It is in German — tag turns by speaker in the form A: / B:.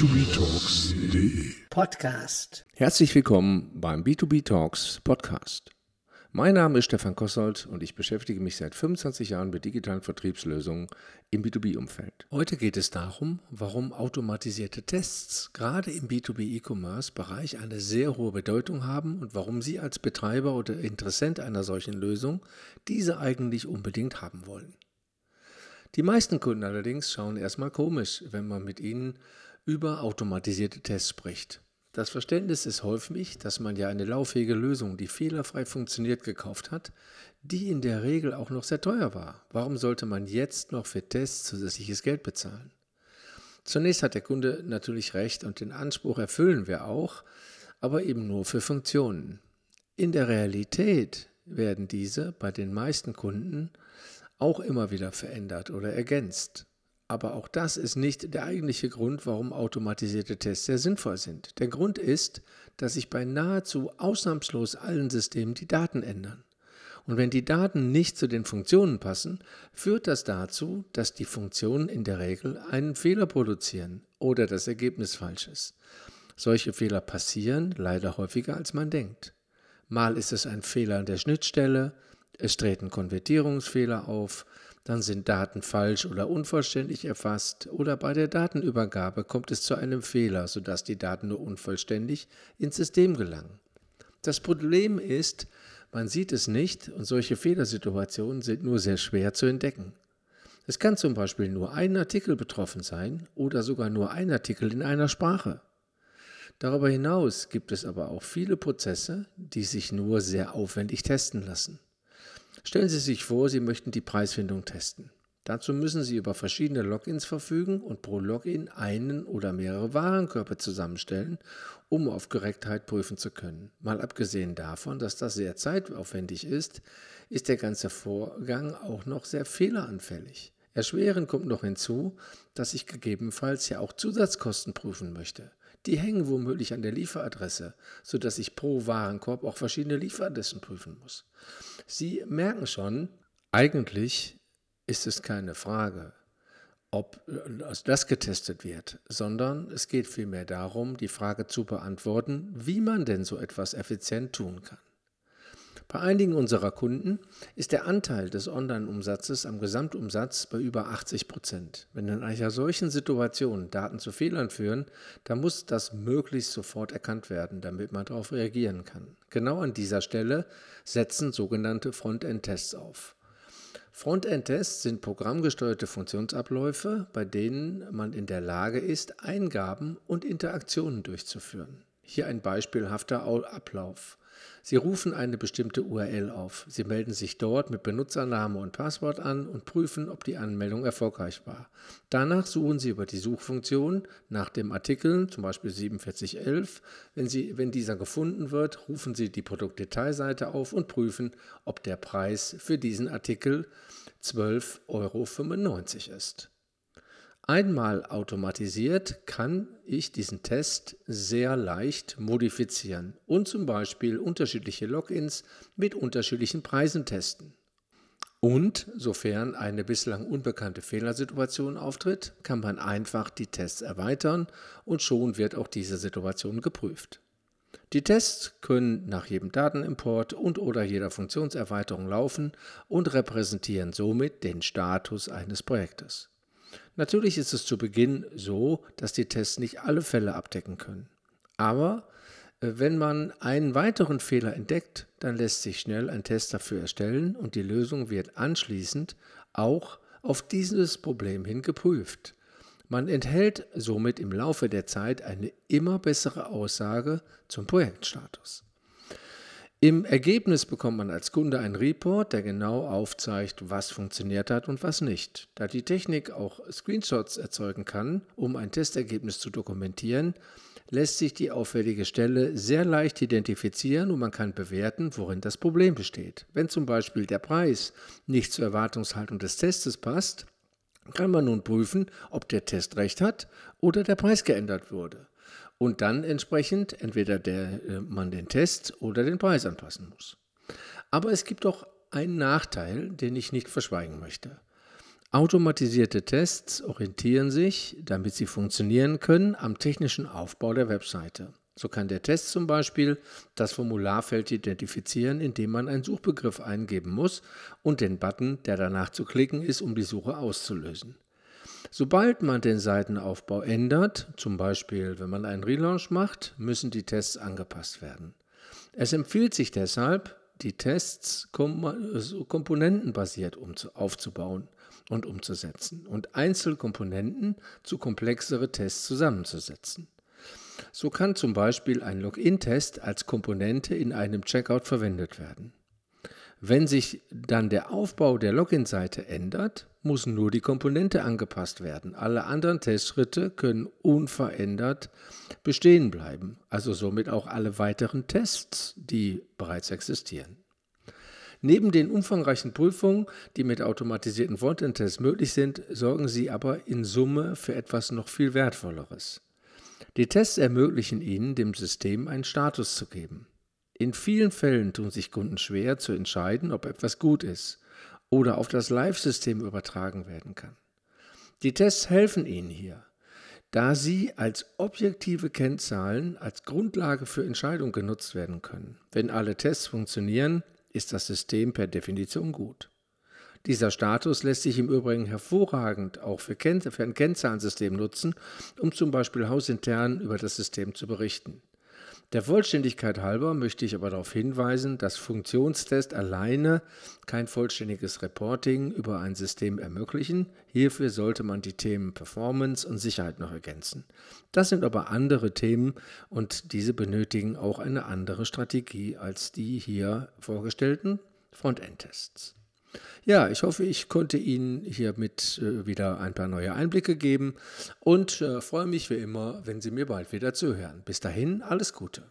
A: b2btalks.de
B: Podcast.
C: Herzlich willkommen beim B2B Talks Podcast. Mein Name ist Stefan Kossold und ich beschäftige mich seit 25 Jahren mit digitalen Vertriebslösungen im B2B-Umfeld. Heute geht es darum, warum automatisierte Tests gerade im B2B-E-Commerce-Bereich eine sehr hohe Bedeutung haben und warum Sie als Betreiber oder Interessent einer solchen Lösung diese eigentlich unbedingt haben wollen. Die meisten Kunden allerdings schauen erstmal komisch, wenn man mit ihnen über automatisierte Tests spricht. Das Verständnis ist häufig, dass man ja eine lauffähige Lösung, die fehlerfrei funktioniert, gekauft hat, die in der Regel auch noch sehr teuer war. Warum sollte man jetzt noch für Tests zusätzliches Geld bezahlen? Zunächst hat der Kunde natürlich recht und den Anspruch erfüllen wir auch, aber eben nur für Funktionen. In der Realität werden diese bei den meisten Kunden auch immer wieder verändert oder ergänzt. Aber auch das ist nicht der eigentliche Grund, warum automatisierte Tests sehr sinnvoll sind. Der Grund ist, dass sich bei nahezu ausnahmslos allen Systemen die Daten ändern. Und wenn die Daten nicht zu den Funktionen passen, führt das dazu, dass die Funktionen in der Regel einen Fehler produzieren oder das Ergebnis falsch ist. Solche Fehler passieren leider häufiger, als man denkt. Mal ist es ein Fehler an der Schnittstelle, es treten Konvertierungsfehler auf, dann sind Daten falsch oder unvollständig erfasst oder bei der Datenübergabe kommt es zu einem Fehler, sodass die Daten nur unvollständig ins System gelangen. Das Problem ist, man sieht es nicht und solche Fehlersituationen sind nur sehr schwer zu entdecken. Es kann zum Beispiel nur ein Artikel betroffen sein oder sogar nur ein Artikel in einer Sprache. Darüber hinaus gibt es aber auch viele Prozesse, die sich nur sehr aufwendig testen lassen. Stellen Sie sich vor, Sie möchten die Preisfindung testen. Dazu müssen Sie über verschiedene Logins verfügen und pro Login einen oder mehrere Warenkörper zusammenstellen, um auf Korrektheit prüfen zu können. Mal abgesehen davon, dass das sehr zeitaufwendig ist, ist der ganze Vorgang auch noch sehr fehleranfällig. Erschwerend kommt noch hinzu, dass ich gegebenenfalls ja auch Zusatzkosten prüfen möchte. Die hängen womöglich an der Lieferadresse, sodass ich pro Warenkorb auch verschiedene Lieferadressen prüfen muss. Sie merken schon, eigentlich ist es keine Frage, ob äh, das getestet wird, sondern es geht vielmehr darum, die Frage zu beantworten, wie man denn so etwas effizient tun kann. Bei einigen unserer Kunden ist der Anteil des Online-Umsatzes am Gesamtumsatz bei über 80 Prozent. Wenn in einer solchen Situation Daten zu Fehlern führen, dann muss das möglichst sofort erkannt werden, damit man darauf reagieren kann. Genau an dieser Stelle setzen sogenannte Frontend-Tests auf. Frontend-Tests sind programmgesteuerte Funktionsabläufe, bei denen man in der Lage ist, Eingaben und Interaktionen durchzuführen. Hier ein beispielhafter Ablauf. Sie rufen eine bestimmte URL auf. Sie melden sich dort mit Benutzername und Passwort an und prüfen, ob die Anmeldung erfolgreich war. Danach suchen Sie über die Suchfunktion nach dem Artikel, zum Beispiel 4711. Wenn, Sie, wenn dieser gefunden wird, rufen Sie die Produktdetailseite auf und prüfen, ob der Preis für diesen Artikel 12,95 Euro ist. Einmal automatisiert kann ich diesen Test sehr leicht modifizieren und zum Beispiel unterschiedliche Logins mit unterschiedlichen Preisen testen. Und sofern eine bislang unbekannte Fehlersituation auftritt, kann man einfach die Tests erweitern und schon wird auch diese Situation geprüft. Die Tests können nach jedem Datenimport und oder jeder Funktionserweiterung laufen und repräsentieren somit den Status eines Projektes. Natürlich ist es zu Beginn so, dass die Tests nicht alle Fälle abdecken können. Aber äh, wenn man einen weiteren Fehler entdeckt, dann lässt sich schnell ein Test dafür erstellen und die Lösung wird anschließend auch auf dieses Problem hin geprüft. Man enthält somit im Laufe der Zeit eine immer bessere Aussage zum Projektstatus. Im Ergebnis bekommt man als Kunde einen Report, der genau aufzeigt, was funktioniert hat und was nicht. Da die Technik auch Screenshots erzeugen kann, um ein Testergebnis zu dokumentieren, lässt sich die auffällige Stelle sehr leicht identifizieren und man kann bewerten, worin das Problem besteht. Wenn zum Beispiel der Preis nicht zur Erwartungshaltung des Testes passt, kann man nun prüfen, ob der Test recht hat oder der Preis geändert wurde und dann entsprechend entweder der, äh, man den Test oder den Preis anpassen muss. Aber es gibt auch einen Nachteil, den ich nicht verschweigen möchte. Automatisierte Tests orientieren sich, damit sie funktionieren können, am technischen Aufbau der Webseite. So kann der Test zum Beispiel das Formularfeld identifizieren, indem man einen Suchbegriff eingeben muss und den Button, der danach zu klicken ist, um die Suche auszulösen. Sobald man den Seitenaufbau ändert, zum Beispiel wenn man einen Relaunch macht, müssen die Tests angepasst werden. Es empfiehlt sich deshalb, die Tests komponentenbasiert aufzubauen und umzusetzen und Einzelkomponenten zu komplexere Tests zusammenzusetzen. So kann zum Beispiel ein Login-Test als Komponente in einem Checkout verwendet werden. Wenn sich dann der Aufbau der Login-Seite ändert, muss nur die Komponente angepasst werden. Alle anderen Testschritte können unverändert bestehen bleiben, also somit auch alle weiteren Tests, die bereits existieren. Neben den umfangreichen Prüfungen, die mit automatisierten Frontend-Tests möglich sind, sorgen sie aber in Summe für etwas noch viel Wertvolleres. Die Tests ermöglichen Ihnen, dem System einen Status zu geben. In vielen Fällen tun sich Kunden schwer zu entscheiden, ob etwas gut ist oder auf das Live-System übertragen werden kann. Die Tests helfen Ihnen hier, da sie als objektive Kennzahlen als Grundlage für Entscheidungen genutzt werden können. Wenn alle Tests funktionieren, ist das System per Definition gut. Dieser Status lässt sich im Übrigen hervorragend auch für, ein Kennzahlensystem nutzen, um zum Beispiel hausintern über das System zu berichten. Der Vollständigkeit halber möchte ich aber darauf hinweisen, dass Funktionstests alleine kein vollständiges Reporting über ein System ermöglichen. Hierfür sollte man die Themen Performance und Sicherheit noch ergänzen. Das sind aber andere Themen und diese benötigen auch eine andere Strategie als die hier vorgestellten Frontend-Tests. Ja, ich hoffe, ich konnte Ihnen hiermit äh, wieder ein paar neue Einblicke geben und äh, freue mich wie immer, wenn Sie mir bald wieder zuhören. Bis dahin, alles Gute.